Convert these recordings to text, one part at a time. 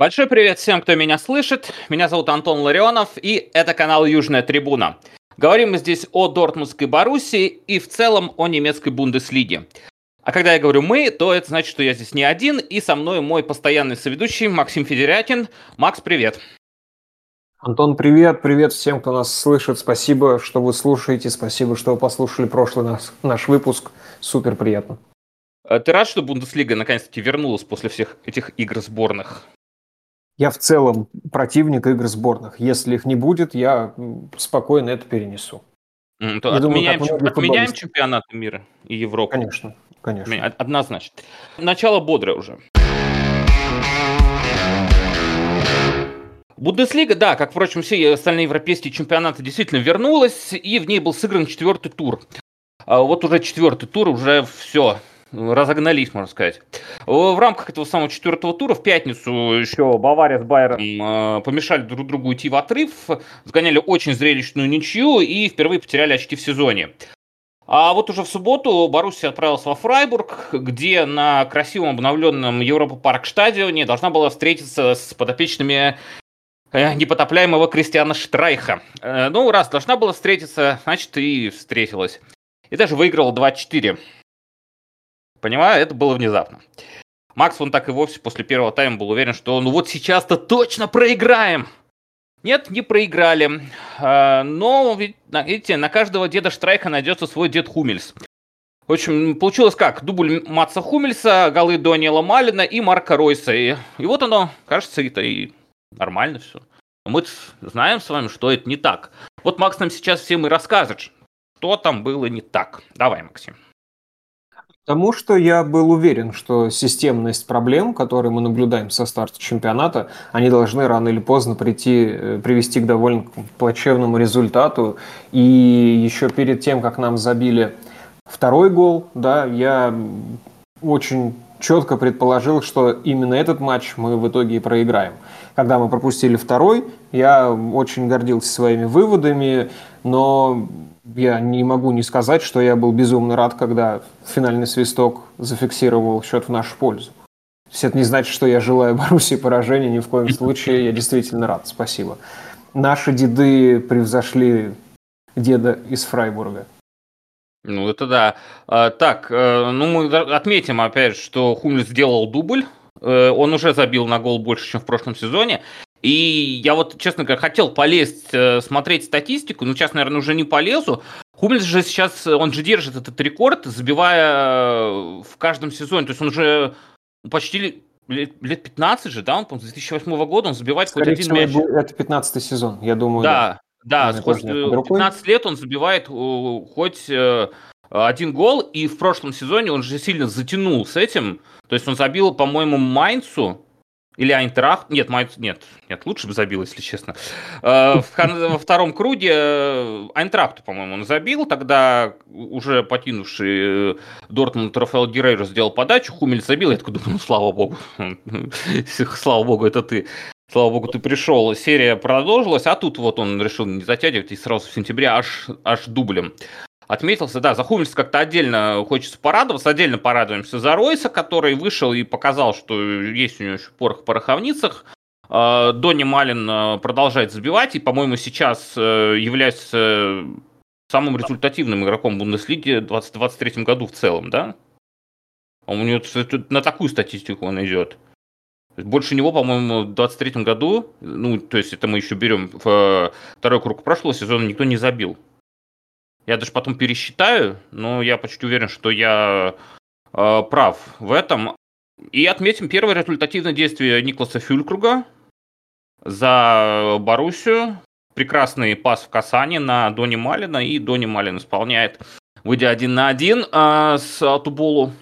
Большой привет всем, кто меня слышит. Меня зовут Антон Ларионов, и это канал Южная Трибуна. Говорим мы здесь о Дортмундской Боруссии и в целом о немецкой Бундеслиге. А когда я говорю «мы», то это значит, что я здесь не один, и со мной мой постоянный соведущий Максим Федерятин. Макс, привет. Антон, привет, привет всем, кто нас слышит. Спасибо, что вы слушаете, спасибо, что вы послушали прошлый наш, наш выпуск. Супер приятно. А ты рад, что Бундеслига наконец-таки вернулась после всех этих игр сборных? Я в целом противник игр сборных. Если их не будет, я спокойно это перенесу. Mm, то отменяем, думаю, отменяем чемпионат мира и Европы? Конечно, конечно. Однозначно. Начало бодрое уже. Бундеслига, да, как, впрочем, все остальные европейские чемпионаты, действительно вернулась, и в ней был сыгран четвертый тур. А вот уже четвертый тур, уже все, разогнались, можно сказать. В рамках этого самого четвертого тура в пятницу еще Бавария с Байером э, помешали друг другу уйти в отрыв, сгоняли очень зрелищную ничью и впервые потеряли очки в сезоне. А вот уже в субботу Боруссия отправилась во Фрайбург, где на красивом обновленном Европа Парк стадионе должна была встретиться с подопечными Э, непотопляемого Кристиана Штрайха. Э, ну, раз должна была встретиться, значит, и встретилась. И даже выиграла 2-4. Понимаю, это было внезапно. Макс, он так и вовсе после первого тайма был уверен, что ну вот сейчас-то точно проиграем. Нет, не проиграли. Э, но, видите, на каждого деда Штрайха найдется свой дед Хумельс. В общем, получилось как? Дубль Матса Хумельса, голы Дониела Малина и Марка Ройса. И, и вот оно, кажется, это и Нормально все. Мы знаем с вами, что это не так. Вот Макс нам сейчас всем и расскажет, что там было не так. Давай, Максим. Потому что я был уверен, что системность проблем, которые мы наблюдаем со старта чемпионата, они должны рано или поздно прийти, э, привести к довольно плачевному результату. И еще перед тем, как нам забили второй гол, да, я очень четко предположил, что именно этот матч мы в итоге и проиграем. Когда мы пропустили второй, я очень гордился своими выводами, но я не могу не сказать, что я был безумно рад, когда финальный свисток зафиксировал счет в нашу пользу. Все это не значит, что я желаю Боруссии поражения, ни в коем случае. Я действительно рад, спасибо. Наши деды превзошли деда из Фрайбурга. Ну, это да. А, так, э, ну мы отметим опять, что Хумель сделал дубль. Э, он уже забил на гол больше, чем в прошлом сезоне. И я вот, честно говоря, хотел полезть, э, смотреть статистику, но сейчас, наверное, уже не полезу. Хумельс же сейчас, он же держит этот рекорд, забивая в каждом сезоне. То есть он уже почти лет, лет 15 же, да, он, с 2008 года он забивает Скорее хоть один мяч. Это 15 сезон, я думаю. Да, да, да сколько, 15 лет он забивает хоть э, один гол, и в прошлом сезоне он же сильно затянул с этим. То есть он забил, по-моему, Майнцу, или Айнтрахт? Нет, Майнц, нет, нет, лучше бы забил, если честно. Э, во втором круге э, Айнтрахту, по-моему, он забил. Тогда уже покинувший Дортмунд Рафаэл Геррейро сделал подачу, Хумель забил. Я такой думаю, ну, слава богу. Слава богу, это ты. Слава богу, ты пришел. Серия продолжилась, а тут вот он решил не затягивать и сразу в сентябре аж, аж дублем отметился. Да, за Хумельс как-то отдельно хочется порадоваться. Отдельно порадуемся за Ройса, который вышел и показал, что есть у него еще порох в пороховницах. А, Донни Малин а, продолжает забивать и, по-моему, сейчас э, является самым результативным игроком Бундеслиги в 2023 году в целом, да? У него на такую статистику он идет. Больше него, по-моему, в 23 году, ну, то есть это мы еще берем э, второй круг прошлого сезона, никто не забил. Я даже потом пересчитаю, но я почти уверен, что я э, прав в этом. И отметим первое результативное действие Никласа Фюлькруга за Боруссию. Прекрасный пас в касание на Дони Малина, и Дони Малин исполняет, выйдя один на один э, с Туболу.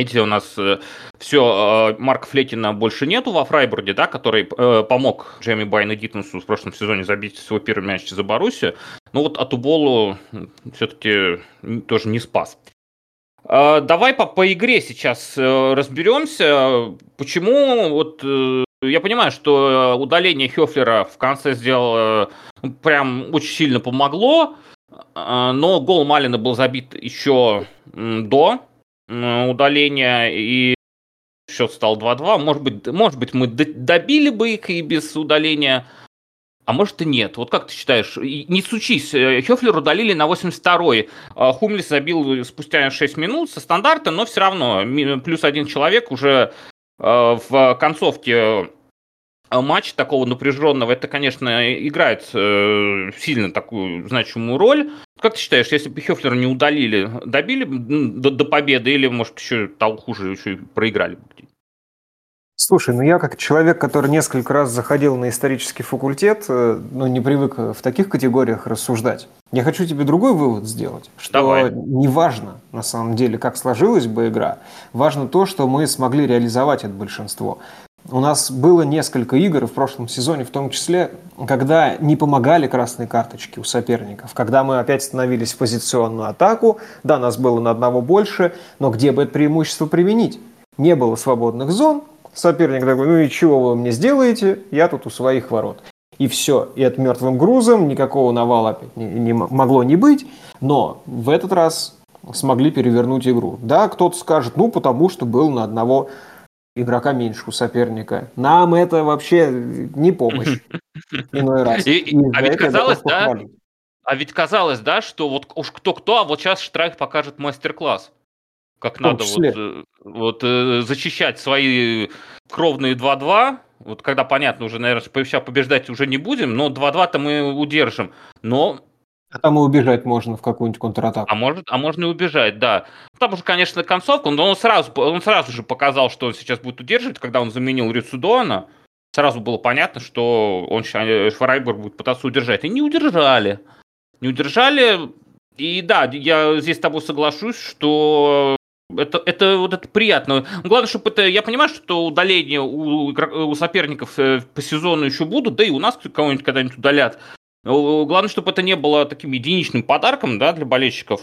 Видите, у нас э, все, э, Марка Флетина больше нету во Фрайбурге, да, который э, помог Джейми Байну Дитмусу в прошлом сезоне забить свой первый мяч за Боруссию. Но вот Атуболу все-таки тоже не спас. Э, давай по, по игре сейчас э, разберемся. Почему вот э, я понимаю, что удаление Хёфлера в конце сделало прям очень сильно помогло, но гол Малина был забит еще до удаления, и счет стал 2-2. Может быть, может быть, мы добили бы их и без удаления а может и нет. Вот как ты считаешь? Не сучись. Э, Хёфлер удалили на 82-й. А Хумлис забил спустя 6 минут со стандарта, но все равно плюс один человек уже э, в концовке э, матча такого напряженного, это, конечно, играет сильно такую значимую роль. Как ты считаешь, если бы Хёфлера не удалили, добили до, до победы или, может, еще того хуже, еще и проиграли бы? Слушай, ну я как человек, который несколько раз заходил на исторический факультет, э, ну не привык в таких категориях рассуждать. Я хочу тебе другой вывод сделать, что Давай. не важно на самом деле, как сложилась бы игра, важно то, что мы смогли реализовать это большинство. У нас было несколько игр в прошлом сезоне, в том числе, когда не помогали красные карточки у соперников, когда мы опять становились в позиционную атаку, да, нас было на одного больше, но где бы это преимущество применить? Не было свободных зон, Соперник такой, ну и чего вы мне сделаете? Я тут у своих ворот. И все. И от мертвым грузом никакого навала опять не, не могло не быть. Но в этот раз смогли перевернуть игру. Да, кто-то скажет, ну потому что был на одного игрока меньше у соперника. Нам это вообще не помощь. Иной раз. а ведь казалось, да? А ведь казалось, да, что вот уж кто-кто, а вот сейчас Штрайх покажет мастер-класс как надо вот, э, вот э, защищать свои кровные 2-2. Вот когда понятно, уже, наверное, сейчас побеждать уже не будем, но 2-2-то мы удержим. Но а там и убежать можно в какую-нибудь контратаку. А, может, а можно и убежать, да. Там уже, конечно, концовка, но он сразу, он сразу же показал, что он сейчас будет удерживать, когда он заменил Рицудона. Сразу было понятно, что он э, Фрайбург будет пытаться удержать. И не удержали. Не удержали. И да, я здесь с тобой соглашусь, что это, это вот это приятно. Главное, чтобы это... Я понимаю, что удаления у, у соперников э, по сезону еще будут, да и у нас кого-нибудь когда-нибудь удалят. Главное, чтобы это не было таким единичным подарком да, для болельщиков.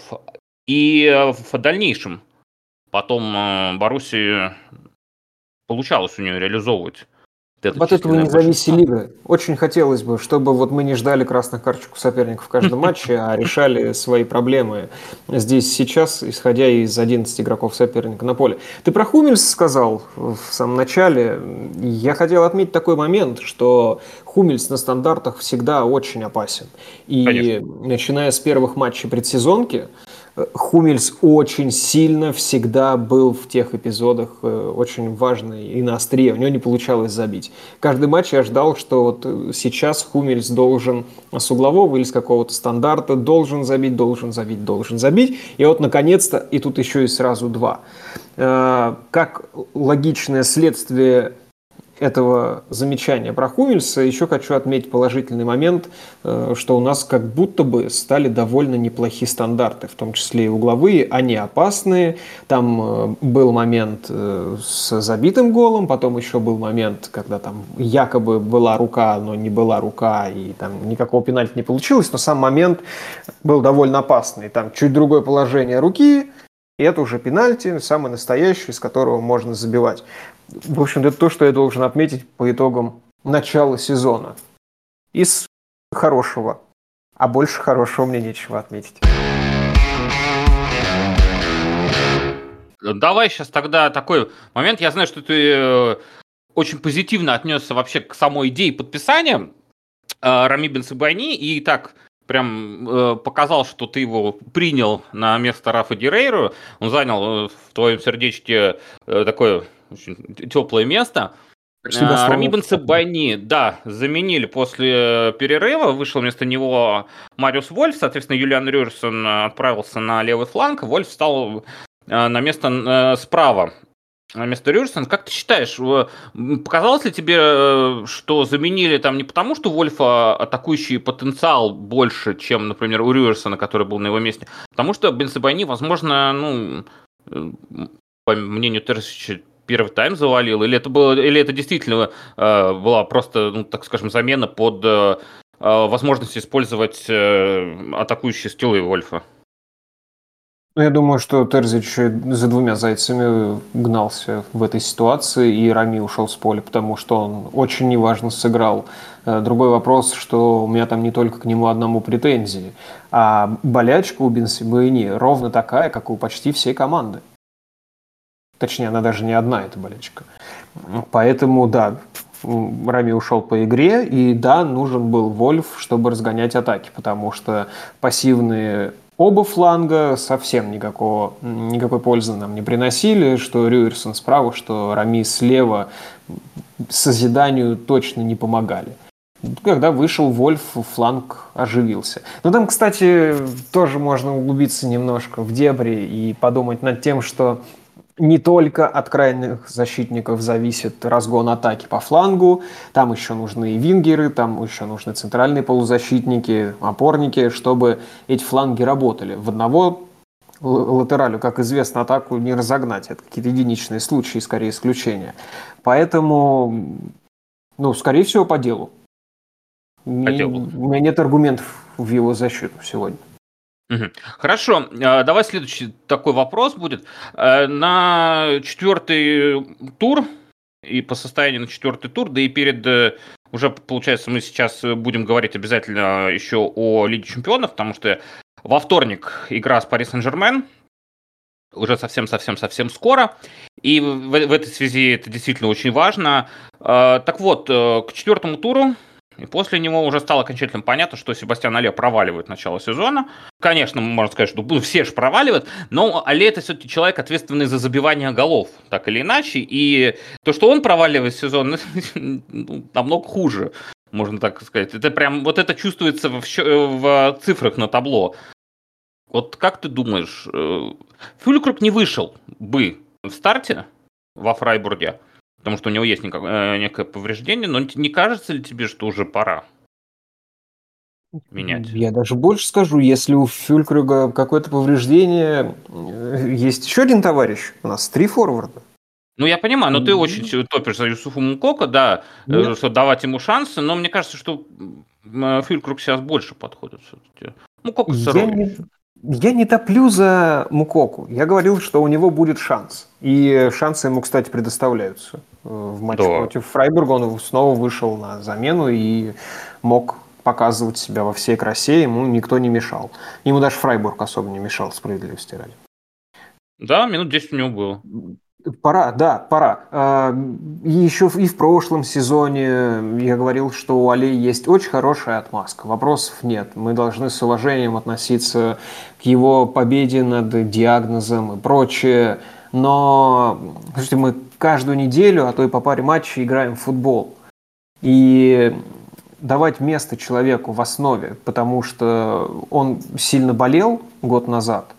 И э, в дальнейшем потом э, Баруси получалось у нее реализовывать это От этого не зависели игры. Очень хотелось бы, чтобы вот мы не ждали красных карточек у соперников в каждом матче, а решали свои проблемы здесь сейчас, исходя из 11 игроков соперника на поле. Ты про Хумельс сказал в самом начале. Я хотел отметить такой момент, что Хумельс на стандартах всегда очень опасен. И Конечно. начиная с первых матчей предсезонки, Хумельс очень сильно всегда был в тех эпизодах э, очень важный и на острие. У него не получалось забить. Каждый матч я ждал, что вот э, сейчас Хумельс должен с углового или с какого-то стандарта должен забить, должен забить, должен забить. И вот наконец-то, и тут еще и сразу два. Э, как логичное следствие этого замечания про Хумельса еще хочу отметить положительный момент, э, что у нас как будто бы стали довольно неплохие стандарты, в том числе и угловые, они опасные. Там э, был момент э, с забитым голом, потом еще был момент, когда там якобы была рука, но не была рука, и там никакого пенальти не получилось, но сам момент был довольно опасный. Там чуть другое положение руки, и это уже пенальти, самый настоящий, из которого можно забивать. В общем, это то, что я должен отметить по итогам начала сезона. Из хорошего. А больше хорошего мне нечего отметить. Давай сейчас тогда такой момент. Я знаю, что ты э, очень позитивно отнесся вообще к самой идее подписания э, Рами Бенсабани. И так прям э, показал, что ты его принял на место Рафа Дирейру. Он занял в твоем сердечке такое очень теплое место. А, Рами Бенцебайни, да, заменили после перерыва, вышел вместо него Мариус Вольф, соответственно, Юлиан Рюрсон отправился на левый фланг, Вольф стал э, на место э, справа. На место Рюрсона. Как ты считаешь, показалось ли тебе, э, что заменили там не потому, что Вольфа атакующий потенциал больше, чем, например, у Рюрсона, который был на его месте, потому что Бенцебайни, возможно, ну, по мнению Терсича, первый тайм завалил, или это было, или это действительно э, была просто, ну, так скажем, замена под э, э возможность использовать э, атакующие стилы Вольфа? Ну, я думаю, что Терзич за двумя зайцами гнался в этой ситуации, и Рами ушел с поля, потому что он очень неважно сыграл. Э, другой вопрос, что у меня там не только к нему одному претензии, а болячка у Бенсибейни ровно такая, как у почти всей команды. Точнее, она даже не одна, эта болельщика. Поэтому, да, Рами ушел по игре, и да, нужен был Вольф, чтобы разгонять атаки, потому что пассивные оба фланга совсем никакого, никакой пользы нам не приносили, что Рюерсон справа, что Рами слева созиданию точно не помогали. Когда вышел Вольф, фланг оживился. Но там, кстати, тоже можно углубиться немножко в дебри и подумать над тем, что не только от крайних защитников зависит разгон атаки по флангу, там еще нужны и вингеры, там еще нужны центральные полузащитники, опорники, чтобы эти фланги работали. В одного латералю, как известно, атаку не разогнать. Это какие-то единичные случаи, скорее исключения. Поэтому, ну, скорее всего, по делу. По делу. У меня нет аргументов в его защиту сегодня. Хорошо, а, давай следующий такой вопрос будет. Э, на четвертый тур и по состоянию на четвертый тур, да и перед э, уже, получается, мы сейчас будем говорить обязательно еще о Лиге Чемпионов, потому что во вторник игра с Пари Сен-Жермен, уже совсем-совсем-совсем скоро. И в, в этой связи это действительно очень важно. Э, так вот, к четвертому туру и после него уже стало окончательно понятно, что Себастьян Алле проваливает начало сезона. Конечно, можно сказать, что ну, все же проваливают, но Алле это все-таки человек, ответственный за забивание голов, так или иначе. И то, что он проваливает сезон, ну, намного хуже, можно так сказать. Это прям, вот это чувствуется в, в цифрах на табло. Вот как ты думаешь, э, Фюлькруг не вышел бы в старте во Фрайбурге, потому что у него есть никак, э, некое повреждение, но не кажется ли тебе, что уже пора менять? Я даже больше скажу, если у Фюлькрюга какое-то повреждение, э, есть еще один товарищ, у нас три форварда. Ну, я понимаю, но ты очень топишь за Юсуфа Мукока, да, э, Нет. что давать ему шансы, но мне кажется, что Фюлькруг сейчас больше подходит все-таки. Мукока я не, я не топлю за Мукоку. Я говорил, что у него будет шанс. И шансы ему, кстати, предоставляются. Э, в матче да. против Фрайбурга он снова вышел на замену и мог показывать себя во всей красе. Ему никто не мешал. Ему даже Фрайбург особо не мешал, справедливости ради. Да, минут 10 у него было. Пора, да, пора. А, и еще и в прошлом сезоне я говорил, что у Али есть очень хорошая отмазка. Вопросов нет. Мы должны с уважением относиться к его победе над диагнозом и прочее. Но слушайте, мы каждую неделю, а то и по паре матчей играем в футбол. И давать место человеку в основе, потому что он сильно болел год назад,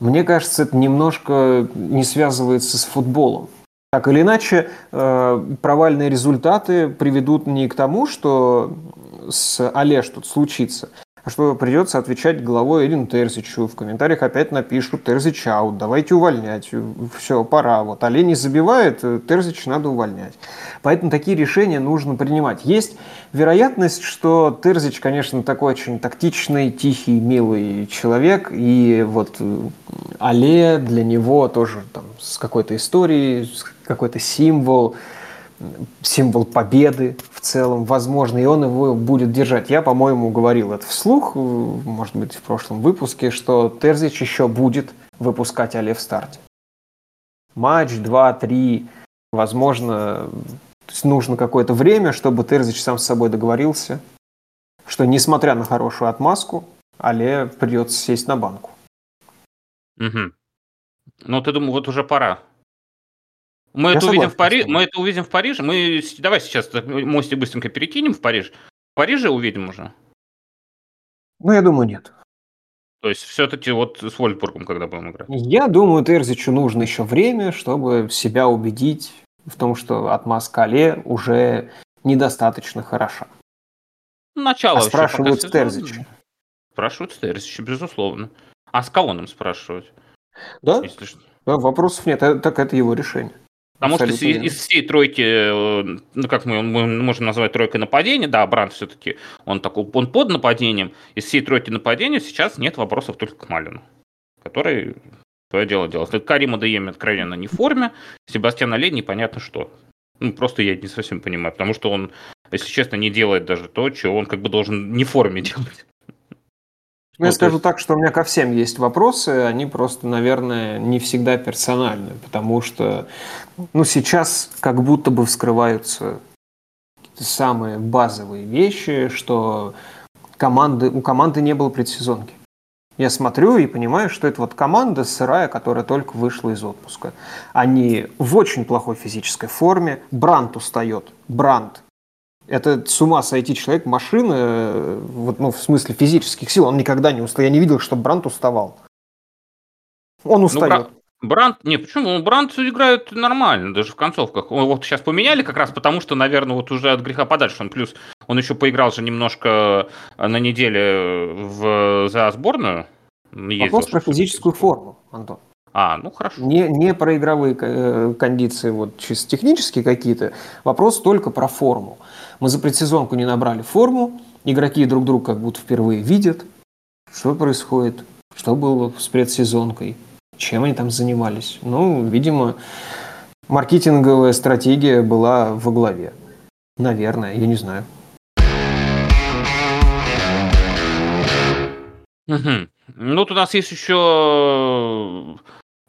мне кажется, это немножко не связывается с футболом. Так или иначе, э, провальные результаты приведут не к тому, что с Олеж тут случится, что придется отвечать главой Эрин Терзичу. В комментариях опять напишут Терзич аут, давайте увольнять. Все, пора. Вот Олень не забивает, Терзич надо увольнять. Поэтому такие решения нужно принимать. Есть вероятность, что Терзич, конечно, такой очень тактичный, тихий, милый человек. И вот Але для него тоже там, с какой-то историей, какой-то символ символ победы в целом, возможно, и он его будет держать. Я, по-моему, говорил это вслух, может быть, в прошлом выпуске, что Терзич еще будет выпускать Але в старте. Матч, два, три, возможно, нужно какое-то время, чтобы Терзич сам с собой договорился, что, несмотря на хорошую отмазку, Але придется сесть на банку. Угу. Ну, ты думаю, вот уже пора мы Я это увидим в Париже. Мы это увидим в Париже. Мы давай сейчас мостик быстренько перекинем в Париж. В Париже увидим уже. Ну, я думаю, нет. То есть все-таки вот с Вольфбургом, когда будем играть. Я думаю, Терзичу нужно еще время, чтобы себя убедить в том, что от Маскале уже недостаточно хороша. Начало а спрашивают Терзича. Спрашивают Терзича, безусловно. А с кого нам спрашивать? Да? Если... да вопросов нет, э, так это его решение. Потому что из, из всей тройки, э, ну как мы, мы можем назвать тройкой нападения, да, Бранд все-таки он такой, он под нападением. Из всей тройки нападения сейчас нет вопросов только к Малину, который свое дело делает. Карима Даеми откровенно не в форме, Себастьян Олей непонятно что. Ну, просто я не совсем понимаю, потому что он, если честно, не делает даже то, чего он как бы должен не в форме делать. Ну, я скажу есть... так, что у меня ко всем есть вопросы, они просто, наверное, не всегда персональны, потому что ну, сейчас как будто бы вскрываются самые базовые вещи, что команды, у команды не было предсезонки. Я смотрю и понимаю, что это вот команда сырая, которая только вышла из отпуска. Они в очень плохой физической форме. Бранд устает. Бранд. Это с ума сойти человек, машина, э, вот, ну, в смысле физических сил, он никогда не устал. Я не видел, чтобы Бранд уставал. Он ну, устает. Ну, Бранд, не, почему? Бранд играет нормально, даже в концовках. Вот сейчас поменяли как раз потому, что, наверное, вот уже от греха подальше. Он плюс, он еще поиграл же немножко э, на неделе в, за сборную. Ездил, Вопрос про физическую форму, Антон. А, ну хорошо. Не, не про игровые э, кондиции, вот чисто технические какие-то. Вопрос только про форму. Мы за предсезонку не набрали форму, игроки друг друга как будто впервые видят. Что происходит? Что было с предсезонкой? Чем они там занимались? Ну, видимо, маркетинговая стратегия была во главе. Наверное, я не знаю. Угу. Ну, тут у нас есть еще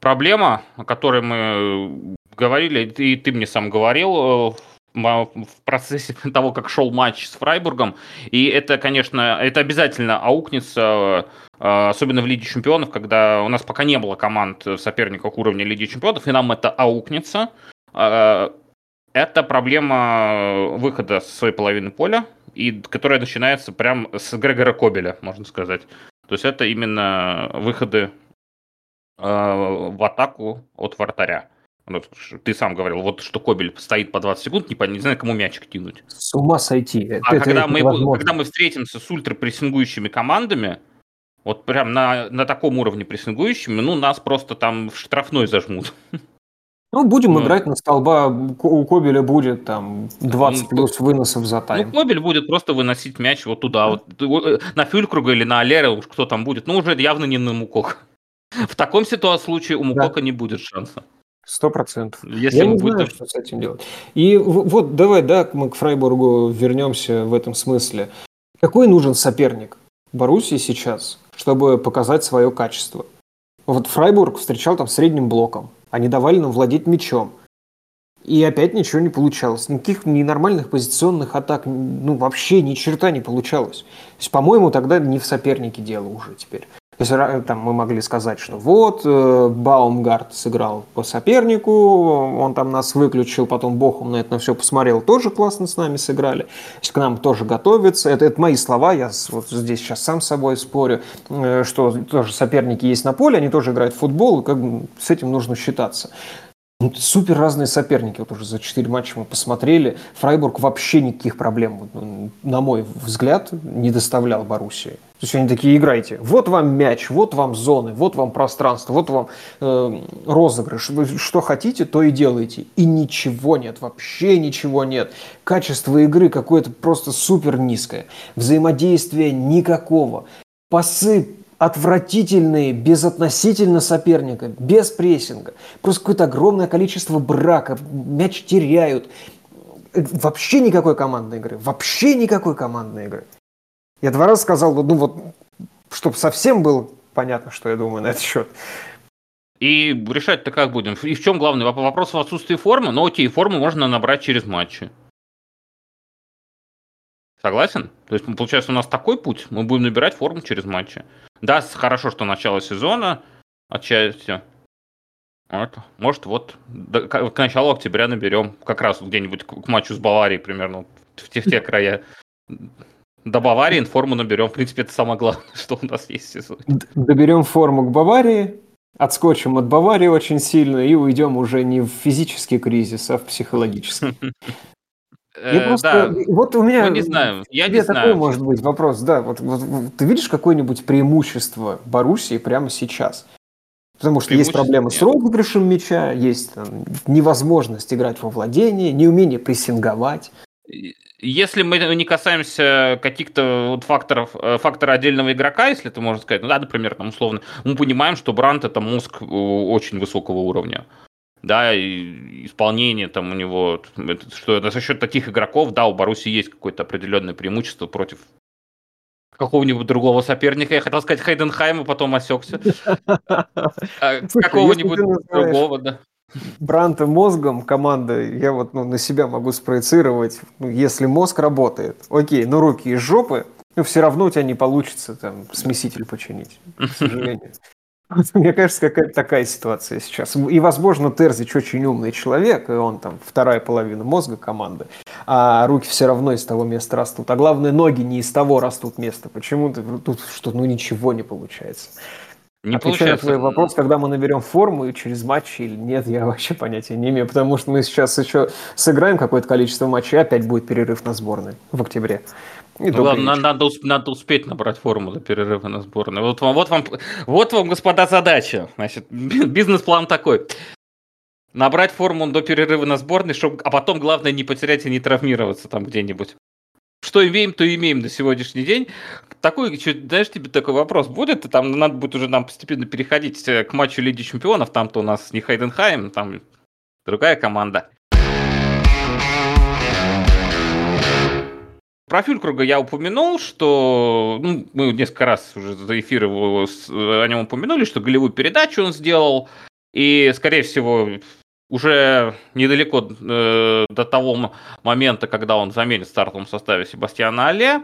проблема, о которой мы говорили, и ты мне сам говорил э, в процессе того, как шел матч с Фрайбургом. И это, конечно, это обязательно аукнется а, особенно в Лиге Чемпионов, когда у нас пока не было команд соперников уровня Лиги Чемпионов, и нам это аукнется. Это проблема выхода с своей половины поля, и которая начинается прям с Грегора Кобеля, можно сказать. То есть это именно выходы в атаку от вратаря. ты сам говорил, вот что Кобель стоит по 20 секунд, не, не знаю, кому мячик кинуть. С ума сойти. А это, когда, это мы, когда мы встретимся с ультрапрессингующими командами, вот прям на, на таком уровне прессингующими, ну, нас просто там в штрафной зажмут. Ну, будем ну, играть на столба, у Кобеля будет там 20 ну, плюс выносов за тайм. Ну, Кобель будет просто выносить мяч вот туда, вот, э, на Фюлькруга или на Алера, кто там будет, ну, уже явно не на Мукок. В таком ситуации случае у Мукока да. не будет шанса. Сто процентов. Если Я не будет... знаю, что с этим делать. И вот давай, да, мы к Фрайбургу вернемся в этом смысле. Какой нужен соперник Боруссии сейчас, чтобы показать свое качество. Вот Фрайбург встречал там средним блоком. Они давали нам владеть мячом. И опять ничего не получалось. Никаких ненормальных позиционных атак, ну вообще ни черта не получалось. То есть, по-моему, тогда не в сопернике дело уже теперь. То есть там мы могли сказать, что вот э, Баумгарт сыграл по сопернику, он там нас выключил, потом Бохум на это на все посмотрел, тоже классно с нами сыграли, к нам тоже готовится. Это, это мои слова, я вот здесь сейчас сам с собой спорю, э, что тоже соперники есть на поле, они тоже играют в футбол, и как бы с этим нужно считаться. Ну, супер разные соперники. Вот уже за 4 матча мы посмотрели. Фрайбург вообще никаких проблем, ну, на мой взгляд, не доставлял Боруссии. То есть они такие, играйте. Вот вам мяч, вот вам зоны, вот вам пространство, вот вам э, розыгрыш. Вы что хотите, то и делайте. И ничего нет, вообще ничего нет. Качество игры какое-то просто супер низкое. Взаимодействия никакого. Пасы отвратительные, безотносительно соперника, без прессинга. Просто какое-то огромное количество брака, мяч теряют. Вообще никакой командной игры. Вообще никакой командной игры. Я два раза сказал, ну вот, чтобы совсем было понятно, что я думаю на этот счет. И решать-то как будем? И в чем главный вопрос в отсутствии формы? Ну окей, форму можно набрать через матчи. Согласен? То есть, получается, у нас такой путь, мы будем набирать форму через матчи. Да, хорошо, что начало сезона, отчасти. Вот. Может, вот до, к, началу октября наберем, как раз где-нибудь к, к матчу с Баварией примерно, в те, в те края. До Баварии форму наберем. В принципе, это самое главное, что у нас есть в сезоне. Доберем форму к Баварии, отскочим от Баварии очень сильно и уйдем уже не в физический кризис, а в психологический. Я э, просто, да. Вот у меня... Ну, не знаю, я не такой знаю. может быть вопрос, да. Вот, вот, ты видишь какое-нибудь преимущество Боруссии прямо сейчас? Потому что есть проблемы с розыгрышем мяча, есть там, невозможность играть во владение, неумение прессинговать. Если мы не касаемся каких-то вот факторов, э, фактора отдельного игрока, если это можно сказать, ну да, например, там условно, мы понимаем, что Брант это мозг э, очень высокого уровня да, и исполнение там у него, что за счет таких игроков, да, у Баруси есть какое-то определенное преимущество против какого-нибудь другого соперника. Я хотел сказать Хайденхайма, потом осекся. А, какого-нибудь другого, да. Бранта мозгом команды, я вот ну, на себя могу спроецировать, ну, если мозг работает, окей, ну руки из жопы, ну все равно у тебя не получится там смеситель починить, к сожалению. Мне кажется, какая-то такая ситуация сейчас. И, возможно, Терзич очень умный человек, и он там вторая половина мозга команды, а руки все равно из того места растут. А главное, ноги не из того растут места. Почему-то тут что ну ничего не получается. Не Отвечая на твой вопрос, когда мы наберем форму и через матч или нет, я вообще понятия не имею, потому что мы сейчас еще сыграем какое-то количество матчей, и опять будет перерыв на сборной в октябре. И ну, ладно, надо, надо успеть набрать форму до перерыва на сборной. Вот вам, вот вам, вот вам, господа, задача. Значит, бизнес-план такой. Набрать форму до перерыва на сборной, чтобы, а потом, главное, не потерять и не травмироваться там где-нибудь что имеем, то имеем на сегодняшний день. Такой, знаешь, тебе такой вопрос будет, и там надо будет уже нам постепенно переходить э, к матчу Лиги Чемпионов, там-то у нас не Хайденхайм, там другая команда. Про Фюлькруга я упомянул, что ну, мы несколько раз уже за эфир его, о нем упомянули, что голевую передачу он сделал, и, скорее всего, уже недалеко э, до того момента, когда он заменит в стартовом составе Себастьяна Але.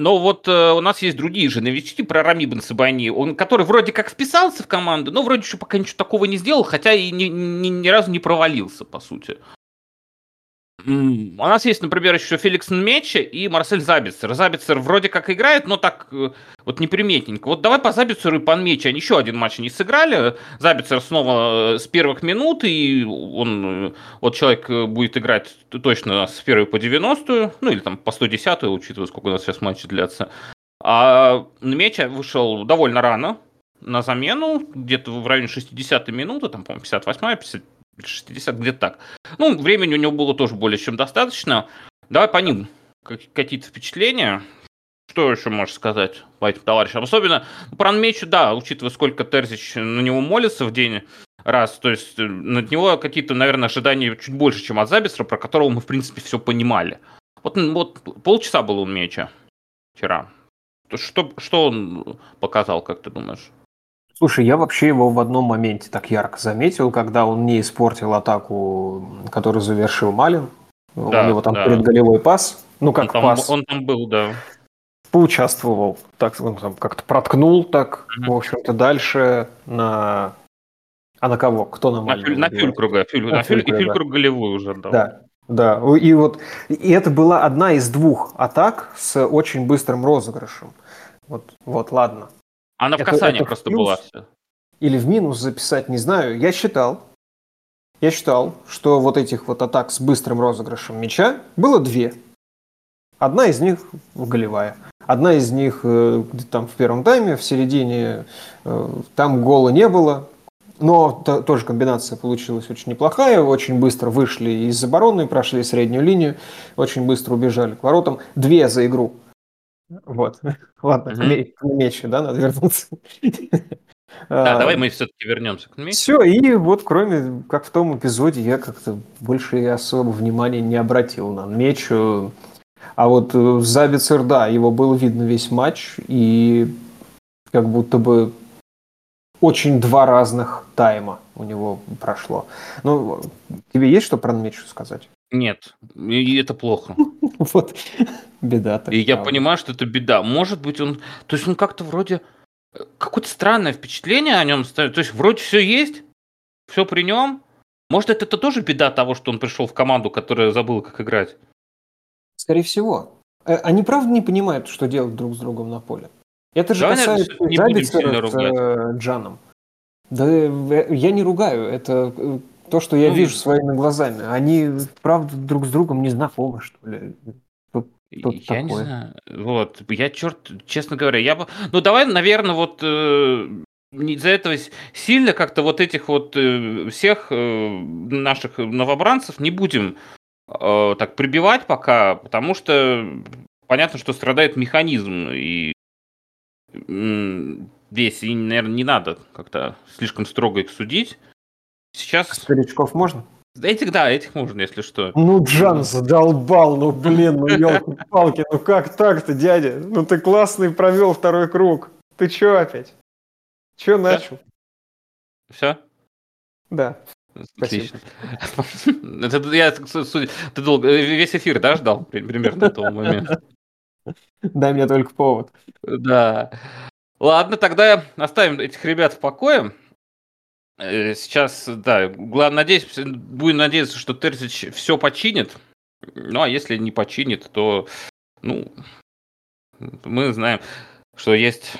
Но вот э, у нас есть другие же новички про Рами Бенсабани, он, который вроде как вписался в команду, но вроде еще пока ничего такого не сделал, хотя и ни, ни, ни разу не провалился, по сути. У нас есть, например, еще Феликс Нмече и Марсель Забицер. Забицер вроде как играет, но так э, вот неприметненько. Вот давай по Забицеру и по Нмече. Они еще один матч не сыграли. Забицер снова э, с первых минут, и он, э, вот человек будет играть точно с первой по 90 ну или там по 110 учитывая, сколько у нас сейчас матчи длятся. А Нмеча вышел довольно рано на замену, где-то в районе 60 минуты, там, по-моему, 58-я, 50 60, где-то так. Ну, времени у него было тоже более чем достаточно. Давай по ним какие-то впечатления. Что еще можешь сказать по этим товарищам? Особенно про Анмечу, да, учитывая, сколько Терзич на него молится в день раз. То есть э, над него какие-то, наверное, ожидания чуть больше, чем от Забисра, про которого мы, в принципе, все понимали. Вот, вот полчаса было у Меча вчера. Что, что он показал, как ты думаешь? Слушай, я вообще его в одном моменте так ярко заметил, когда он не испортил атаку, которую завершил Малин. Да, У него там да. перед голевой пас. Ну, как он там, пас. Он там был, да. Поучаствовал. Так, он там как-то проткнул так, mm-hmm. в общем-то, дальше на... А на кого? Кто на Малин? На, Фюлькруга. Фюль, на Фюль, и Фюлькруг голевую уже дал. Да. Да, и вот и это была одна из двух атак с очень быстрым розыгрышем. Вот, вот, ладно. Она в касании просто плюс, была. Или в минус записать, не знаю. Я считал, я считал, что вот этих вот атак с быстрым розыгрышем мяча было две. Одна из них голевая. Одна из них э, там в первом тайме, в середине э, там гола не было. Но то, тоже комбинация получилась очень неплохая. Очень быстро вышли из обороны, прошли среднюю линию, очень быстро убежали к воротам. Две за игру. Вот. Ладно, mm-hmm. к мечу, да, надо вернуться. Да, а, давай мы все-таки вернемся к мечу. Все, и вот кроме, как в том эпизоде, я как-то больше особо внимания не обратил на мечу. А вот э, Забицер, да, его было видно весь матч, и как будто бы очень два разных тайма у него прошло. Ну, тебе есть что про Нмечу сказать? Нет, и это плохо. Вот, беда И я понимаю, что это беда. Может быть, он... То есть он как-то вроде... Э, какое-то странное впечатление о нем ставит. То есть вроде все есть, все при нем. Может, это, это тоже беда того, что он пришел в команду, которая забыла, как играть? Скорее всего. Э, они правда не понимают, что делать друг с другом на поле. Это же Давай, касается наверное, с э, Джаном. Да я не ругаю, это то, что я ну, вижу своими глазами, они, правда, друг с другом не знакомы, что ли? Что я такое? не знаю. Вот, я черт, честно говоря, я бы... Ну, давай, наверное, вот э, из-за этого сильно как-то вот этих вот э, всех э, наших новобранцев не будем э, так прибивать пока, потому что понятно, что страдает механизм, и весь, и, наверное, не надо как-то слишком строго их судить. Сейчас... Старичков можно? Этих, да, этих можно, если что. Ну, Джан задолбал, ну, блин, ну, елки-палки, ну как так-то, дядя? Ну, ты классный провел второй круг. Ты чё опять? Чё начал? Все? Да. Отлично. Это, я, ты долго, весь эфир, да, ждал примерно этого момента? Дай мне только повод. Да. Ладно, тогда оставим этих ребят в покое. Э, сейчас, да, главное, надеюсь, будем надеяться, что Терзич все починит. Ну, а если не починит, то, ну, мы знаем, что есть...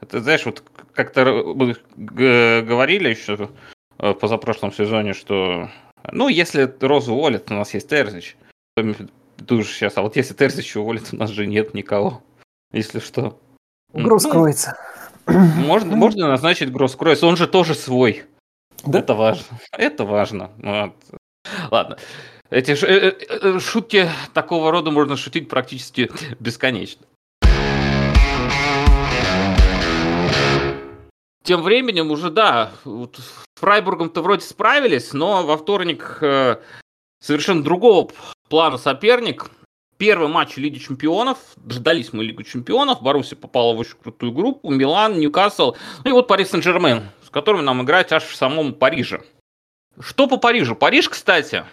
Это, знаешь, вот как-то мы говорили еще в позапрошлом сезоне, что, ну, если Розу уволят, у нас есть Терзич. Ты сейчас, а вот если Терзич уволит, у нас же нет никого, если что. Гроз ну, кроется. Можно, можно назначить Гросс Кройс, он же тоже свой. Да? Это важно. Это важно. Вот. Ладно. Эти э, э, э, шутки такого рода можно шутить практически бесконечно. Тем временем уже, да, вот с Фрайбургом-то вроде справились, но во вторник э, совершенно другого плана соперник первый матч Лиги Чемпионов. Дождались мы Лигу Чемпионов. Баруси попала в очень крутую группу. Милан, Ньюкасл. Ну и вот Пари Сен-Жермен, с которыми нам играть аж в самом Париже. Что по Парижу? Париж, кстати,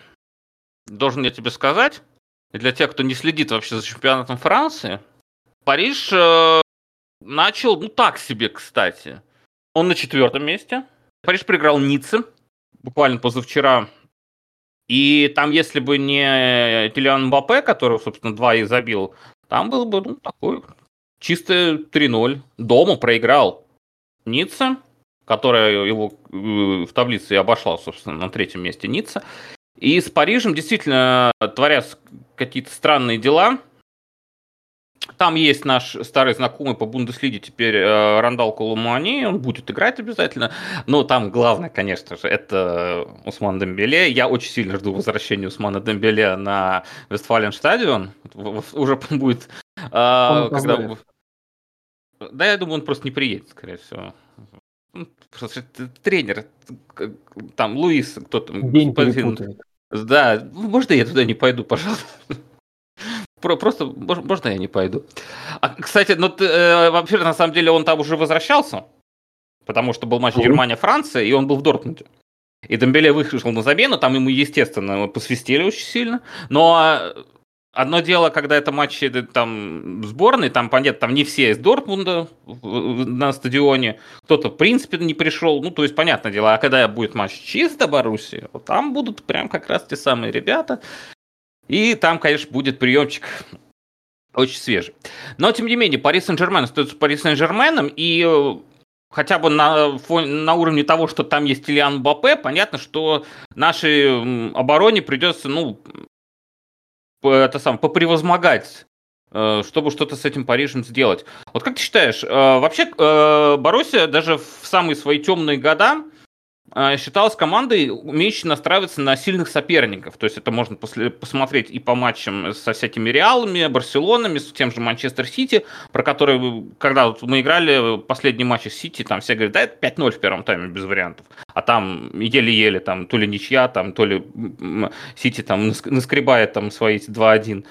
должен я тебе сказать, для тех, кто не следит вообще за чемпионатом Франции, Париж э, начал, ну так себе, кстати. Он на четвертом месте. Париж проиграл Ницце буквально позавчера и там, если бы не Килиан Мбаппе, который, собственно, два и забил, там был бы ну, такой чисто 3-0. Дома проиграл Ницца, которая его э, в таблице обошла, собственно, на третьем месте Ницца. И с Парижем действительно творятся какие-то странные дела. Там есть наш старый знакомый по Бундеслиге теперь э, Рандал Колумани, он будет играть обязательно. Но там главное, конечно же, это Усман Дембеле. Я очень сильно жду возвращения Усмана Дембеле на Вестфален стадион. Уже будет... Э, когда... Да, я думаю, он просто не приедет, скорее всего. Просто тренер, там Луис, кто там, День. Да, можно я туда не пойду, пожалуйста? Просто, можно я не пойду? А, кстати, ну, ты, э, вообще, на самом деле, он там уже возвращался, потому что был матч mm-hmm. Германия-Франция, и он был в Дортмунде. И Дембеле вышел на замену, там ему, естественно, посвистели очень сильно. Но одно дело, когда это матчи там сборной, там, понятно, там не все из Дортмунда на стадионе, кто-то, в принципе, не пришел, ну, то есть, понятное дело, а когда будет матч чисто Боруссии, вот там будут прям как раз те самые ребята, и там, конечно, будет приемчик очень свежий. Но, тем не менее, Пари Сен-Жермен остается Пари Сен-Жерменом, и э, хотя бы на, на уровне того, что там есть Ильян Бапе, понятно, что нашей обороне придется, ну, это сам, попревозмогать э, чтобы что-то с этим Парижем сделать. Вот как ты считаешь, э, вообще Боруссия даже в самые свои темные года считалась командой, умеющей настраиваться на сильных соперников. То есть это можно после, посмотреть и по матчам со всякими Реалами, Барселонами, с тем же Манчестер Сити, про которые, когда вот мы играли последний матч с Сити, там все говорят, да, это 5-0 в первом тайме без вариантов. А там еле-еле, там то ли ничья, там то ли Сити там наскребает там свои 2-1.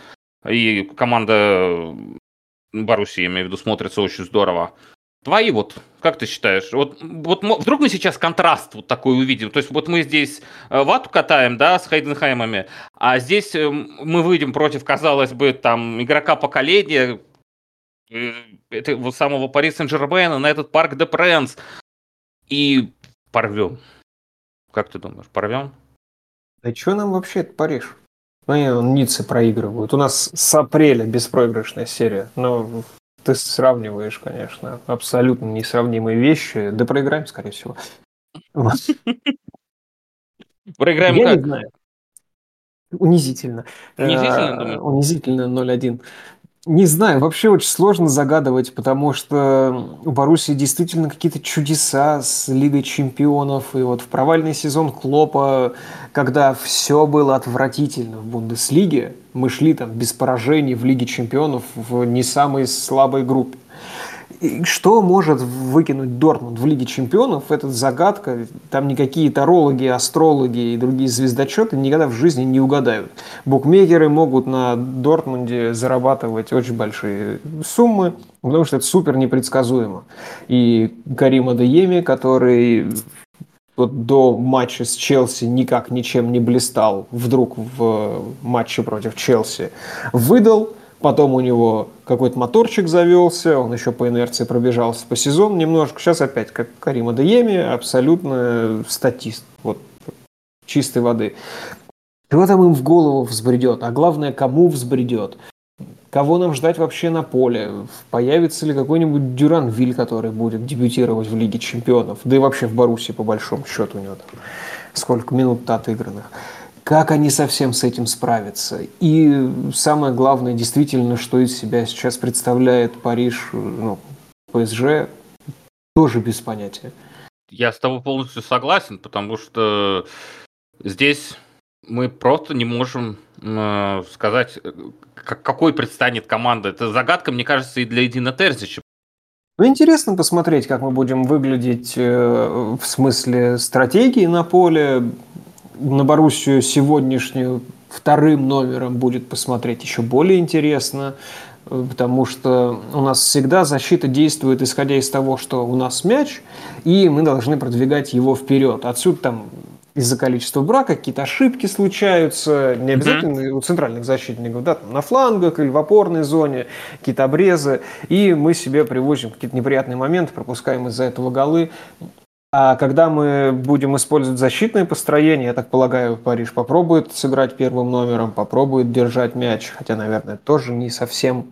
И команда Боруссии, я имею в виду, смотрится очень здорово. Твои вот, как ты считаешь? Вот, вот вдруг мы сейчас контраст вот такой увидим. То есть вот мы здесь э, вату катаем, да, с Хайденхаймами, а здесь э, мы выйдем против, казалось бы, там, игрока поколения, э, этого самого Пари Сен-Жермена на этот парк де Пренс и порвем. Как ты думаешь, порвем? Да что нам вообще это Париж? Ну, Ниццы проигрывают. У нас с апреля беспроигрышная серия. Но ты сравниваешь, конечно, абсолютно несравнимые вещи. Да проиграем, скорее всего. Проиграем Я как? не знаю. Унизительно. Унизительно, э, думаю? Унизительно 0-1. Не знаю, вообще очень сложно загадывать, потому что у Боруссии действительно какие-то чудеса с Лигой чемпионов. И вот в провальный сезон Клопа, когда все было отвратительно в Бундеслиге, мы шли там без поражений в Лиге чемпионов в не самой слабой группе. Что может выкинуть Дортмунд в Лиге Чемпионов, это загадка. Там никакие тарологи, астрологи и другие звездочеты никогда в жизни не угадают. Букмекеры могут на Дортмунде зарабатывать очень большие суммы, потому что это супер непредсказуемо. И Карима Дееми, который вот до матча с Челси никак ничем не блистал, вдруг в матче против Челси выдал, потом у него какой-то моторчик завелся, он еще по инерции пробежался по сезону немножко, сейчас опять как Карима Дееми, абсолютно статист, вот чистой воды. Чего там им в голову взбредет, а главное, кому взбредет. Кого нам ждать вообще на поле? Появится ли какой-нибудь Дюранвиль, который будет дебютировать в Лиге Чемпионов? Да и вообще в Баруси, по большому счету, у него там сколько минут отыгранных. Как они совсем с этим справятся? И самое главное, действительно, что из себя сейчас представляет Париж, ну, ПСЖ, тоже без понятия. Я с тобой полностью согласен, потому что здесь мы просто не можем э, сказать, как, какой предстанет команда. Это загадка, мне кажется, и для Эдина Терзича. Ну, интересно посмотреть, как мы будем выглядеть э, в смысле стратегии на поле. На Боруссию сегодняшнюю вторым номером будет посмотреть еще более интересно, э, потому что у нас всегда защита действует исходя из того, что у нас мяч, и мы должны продвигать его вперед. Отсюда там из-за количества брака какие-то ошибки случаются, не обязательно mm-hmm. у центральных защитников, да, там на флангах или в опорной зоне, какие-то обрезы, и мы себе привозим какие-то неприятные моменты, пропускаем из-за этого голы. А когда мы будем использовать защитное построение, я так полагаю, Париж попробует сыграть первым номером, попробует держать мяч, хотя, наверное, тоже не совсем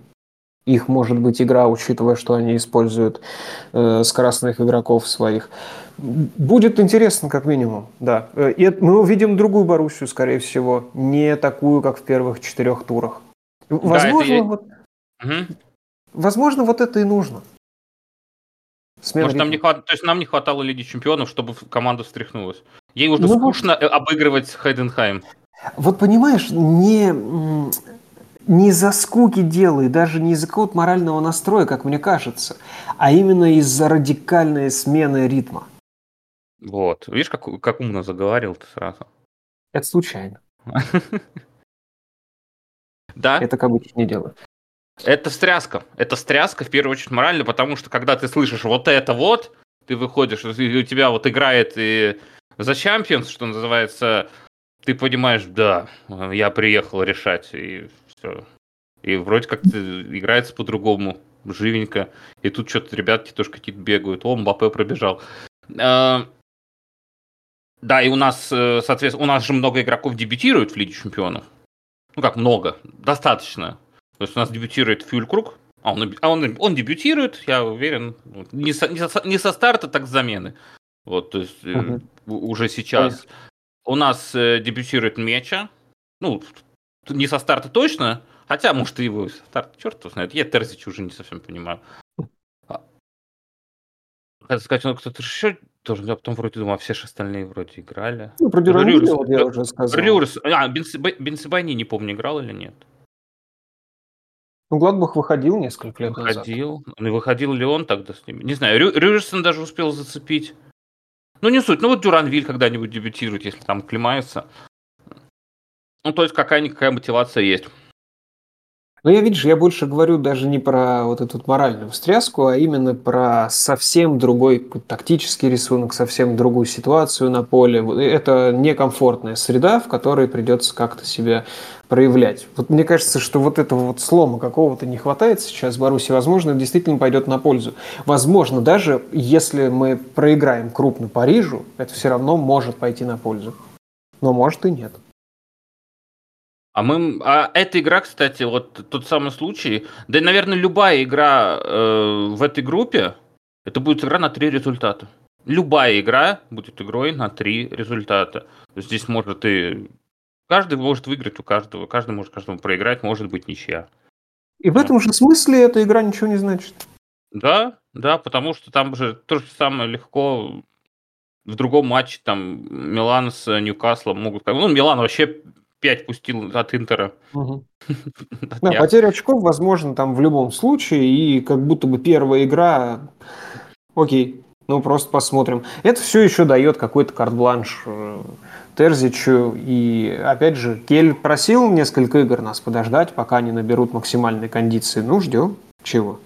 их может быть игра, учитывая, что они используют э, скоростных игроков своих. Будет интересно, как минимум, да. Э, и мы увидим другую Боруссию, скорее всего, не такую, как в первых четырех турах. Возможно, да, вот, угу. возможно, вот это и нужно. Смена Может, нам не хват... То есть нам не хватало Лиги Чемпионов, чтобы команда встряхнулась. Ей уже ну, скучно вот... обыгрывать Хайденхайм. Вот понимаешь, не не из-за скуки дела и даже не из-за какого-то морального настроя, как мне кажется, а именно из-за радикальной смены ритма. Вот. Видишь, как, как умно заговорил ты сразу. Это случайно. Да. Это как обычно не делаю. Это стряска. Это стряска, в первую очередь, морально, потому что когда ты слышишь вот это вот, ты выходишь, у тебя вот играет и за Champions, что называется, ты понимаешь, да, я приехал решать, и все. И вроде как играется по-другому, живенько. И тут что-то ребятки тоже какие-то бегают. О, Мбаппе пробежал. А, да, и у нас, э, соответственно, у нас же много игроков дебютируют в Лиге Чемпионов. Ну как много, достаточно. То есть у нас дебютирует Фюлькруг, а он, а он, он дебютирует, я уверен, не со, не, со, не со старта, так с замены. Вот, то есть угу. уже сейчас. Понятно. У нас э, дебютирует Меча. Ну, не со старта точно, хотя, может, и его со старта, черт его знает. Я Терзич уже не совсем понимаю. А, хотел сказать, ну, кто-то еще тоже, я потом вроде думал, а все же остальные вроде играли. Ну, про вот я уже сказал. Рюрс, а, Бенсебайни, не помню, играл или нет. Ну, Гладбах выходил несколько лет выходил. назад. Ну, выходил ли он тогда с ними? Не знаю, Рю, Рюрсон даже успел зацепить. Ну, не суть. Ну, вот Дюранвиль когда-нибудь дебютирует, если там клемается. Ну, то есть какая-никакая мотивация есть. Но я, видишь, я больше говорю даже не про вот эту моральную встряску, а именно про совсем другой тактический рисунок, совсем другую ситуацию на поле. Это некомфортная среда, в которой придется как-то себя проявлять. Вот мне кажется, что вот этого вот слома какого-то не хватает сейчас в Баруси. Возможно, действительно пойдет на пользу. Возможно, даже если мы проиграем крупно Парижу, это все равно может пойти на пользу. Но может и нет. А мы, а эта игра, кстати, вот тот самый случай, да наверное, любая игра э, в этой группе, это будет игра на три результата. Любая игра будет игрой на три результата. Здесь может и каждый может выиграть у каждого, каждый может каждому проиграть, может быть ничья. И в этом же смысле эта игра ничего не значит. Да, да, потому что там же то же самое легко в другом матче там Милан с Ньюкаслом могут... Ну, Милан вообще 5 пустил от Интера. Да, потеря очков возможно там в любом случае, и как будто бы первая игра, окей, ну просто посмотрим. Это все еще дает какой-то карт-бланш э, Терзичу, и опять же, Кель просил несколько игр нас подождать, пока они наберут максимальные кондиции. Ну, ждем. Чего?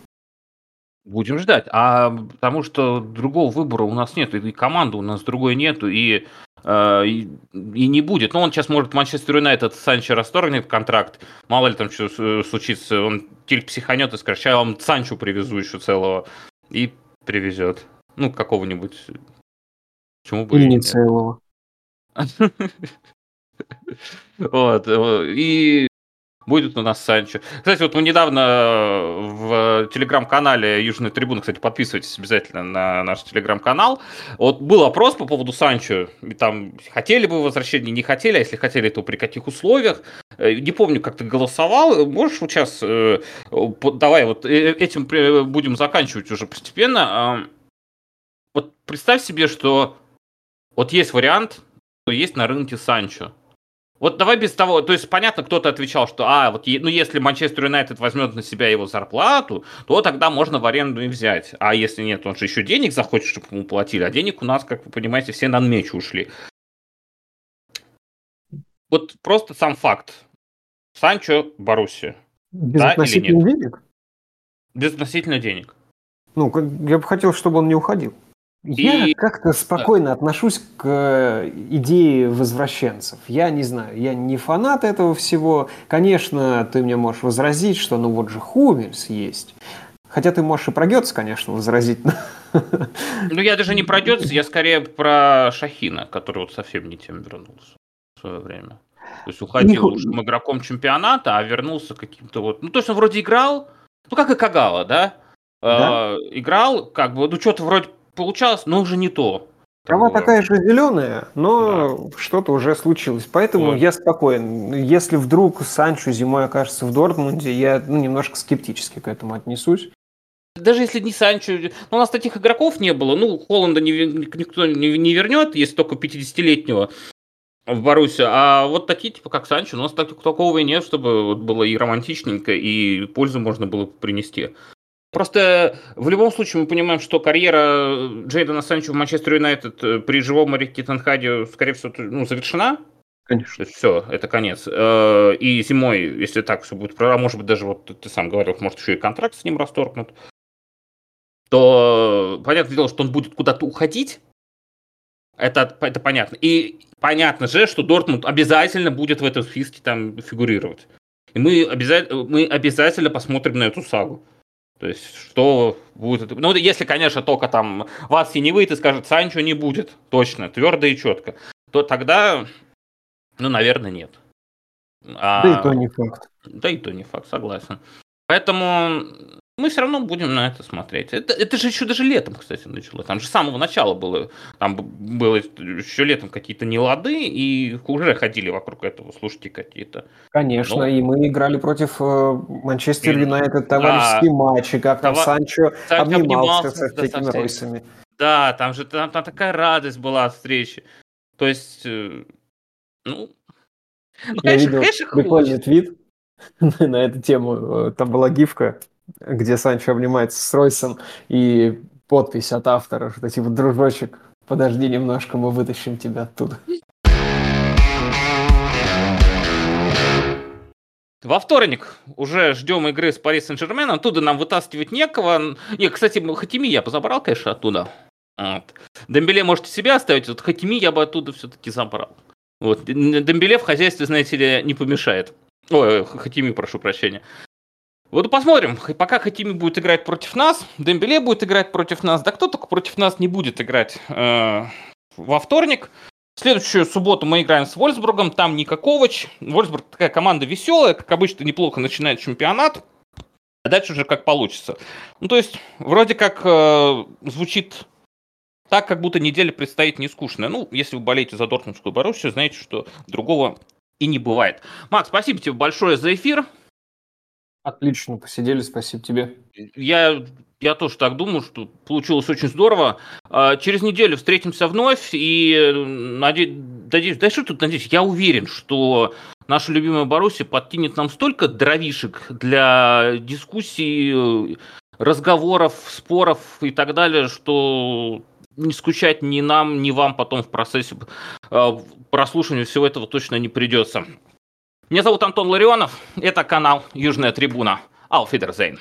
Будем ждать. А потому что другого выбора у нас нет, и команды у нас другой нету, и и, и не будет. Но он сейчас может Манчестер Юнайтед Санчо расторгнет контракт. Мало ли там что случится. Он тильк психанет и скажет, сейчас я вам Санчо привезу еще целого. И привезет. Ну, какого-нибудь. Почему бы Или не целого. Вот. Э, и будет у нас Санчо. Кстати, вот мы недавно э, в телеграм-канале Южной Трибуны, кстати, подписывайтесь обязательно на наш телеграм-канал. Вот был опрос по поводу Санчо. И там хотели бы возвращения, не хотели, а если хотели, то при каких условиях. Э, не помню, как ты голосовал. Можешь сейчас... Э, давай вот этим будем заканчивать уже постепенно. А, вот представь себе, что вот есть вариант, что есть на рынке Санчо. Вот давай без того, то есть понятно, кто-то отвечал, что, а, вот, ну, если Манчестер Юнайтед возьмет на себя его зарплату, то тогда можно в аренду и взять. А если нет, он же еще денег захочет, чтобы ему платили, а денег у нас, как вы понимаете, все на меч ушли. Вот просто сам факт. Санчо Боруссия. Без да относительно денег? Без относительно денег. Ну, я бы хотел, чтобы он не уходил. Я и... как-то спокойно отношусь к э, идее возвращенцев. Я не знаю, я не фанат этого всего. Конечно, ты мне можешь возразить, что ну вот же Хумельс есть. Хотя ты можешь и про Гетц, конечно, возразить. Ну, я даже не про Гетц, я скорее про Шахина, который вот совсем не тем вернулся в свое время. То есть уходил лучшим игроком чемпионата, а вернулся каким-то вот... Ну, то есть он вроде играл, ну, как и Кагала, да? да? Э, играл, как бы, ну, что-то вроде получалось, но уже не то. Трава такая же зеленая, но да. что-то уже случилось. Поэтому вот. я спокоен. Если вдруг Санчо зимой окажется в Дортмунде, я ну, немножко скептически к этому отнесусь. Даже если не Санчо... Ну, у нас таких игроков не было. Ну, Холланда не, никто не, не вернет, если только 50-летнего в Боруссию. А вот такие, типа, как Санчо, у нас так, такого и нет, чтобы вот было и романтичненько, и пользу можно было принести. Просто в любом случае мы понимаем, что карьера Джейдена Санчо в Манчестер Юнайтед э, при живом Марике Тенхаде, скорее всего, ну, завершена. Конечно. Все, это конец. Э, и зимой, если так все будет, а может быть даже вот ты сам говорил, может еще и контракт с ним расторгнут, то понятное дело, что он будет куда-то уходить. Это, это понятно. И понятно же, что Дортмунд обязательно будет в этом списке там фигурировать. И мы, обязательно, мы обязательно посмотрим на эту сагу. То есть, что будет... Ну, если, конечно, только там вас и не выйдет и скажет, Санчо не будет, точно, твердо и четко, то тогда, ну, наверное, нет. А... Да и то не факт. Да и то не факт, согласен. Поэтому мы все равно будем на это смотреть. Это, это же еще даже летом, кстати, начало. Там же с самого начала было, там было еще летом какие-то нелады, и уже ходили вокруг этого слушайте какие-то. Конечно, Но... и мы играли против э, Манчестер Юнайтед, товарищеские да. матчи, как там Това... Санчо обнимался, обнимался с этими да, Ройсами. Да, там же там, там такая радость была от встречи. То есть, э, ну, ну, Я конечно, видел конечно, прикольный твит на эту тему. Э, там была гифка, где Санчо обнимается с Ройсом, и подпись от автора, что типа, дружочек, подожди немножко, мы вытащим тебя оттуда. Во вторник уже ждем игры с Пари Сен-Жерменом. Оттуда нам вытаскивать некого. Не, кстати, Хатими я позабрал, конечно, оттуда. Вот. Дембеле можете себя оставить. Вот Хатими я бы оттуда все-таки забрал. Вот. Дембеле в хозяйстве, знаете ли, не помешает. Ой, Хатими, прошу прощения. Вот посмотрим, пока Хатими будет играть против нас, Дембеле будет играть против нас, да кто только против нас не будет играть э, во вторник. В следующую субботу мы играем с Вольсбургом, там Никакович. Вольсбург такая команда веселая, как обычно неплохо начинает чемпионат. А дальше уже как получится. Ну, то есть, вроде как э, звучит так, как будто неделя предстоит не скучная. Ну, если вы болеете за Дортмундскую Боруссию, знаете, что другого и не бывает. Макс, спасибо тебе большое за эфир. Отлично, посидели, спасибо тебе. Я, я тоже так думаю, что получилось очень здорово. А, через неделю встретимся вновь и надеюсь, надеюсь, да что тут надеюсь, я уверен, что наша любимая Баруси подкинет нам столько дровишек для дискуссий, разговоров, споров и так далее, что не скучать ни нам, ни вам потом в процессе э, прослушивания всего этого точно не придется. Меня зовут Антон Ларионов, это канал Южная Трибуна. Алфидерзейн.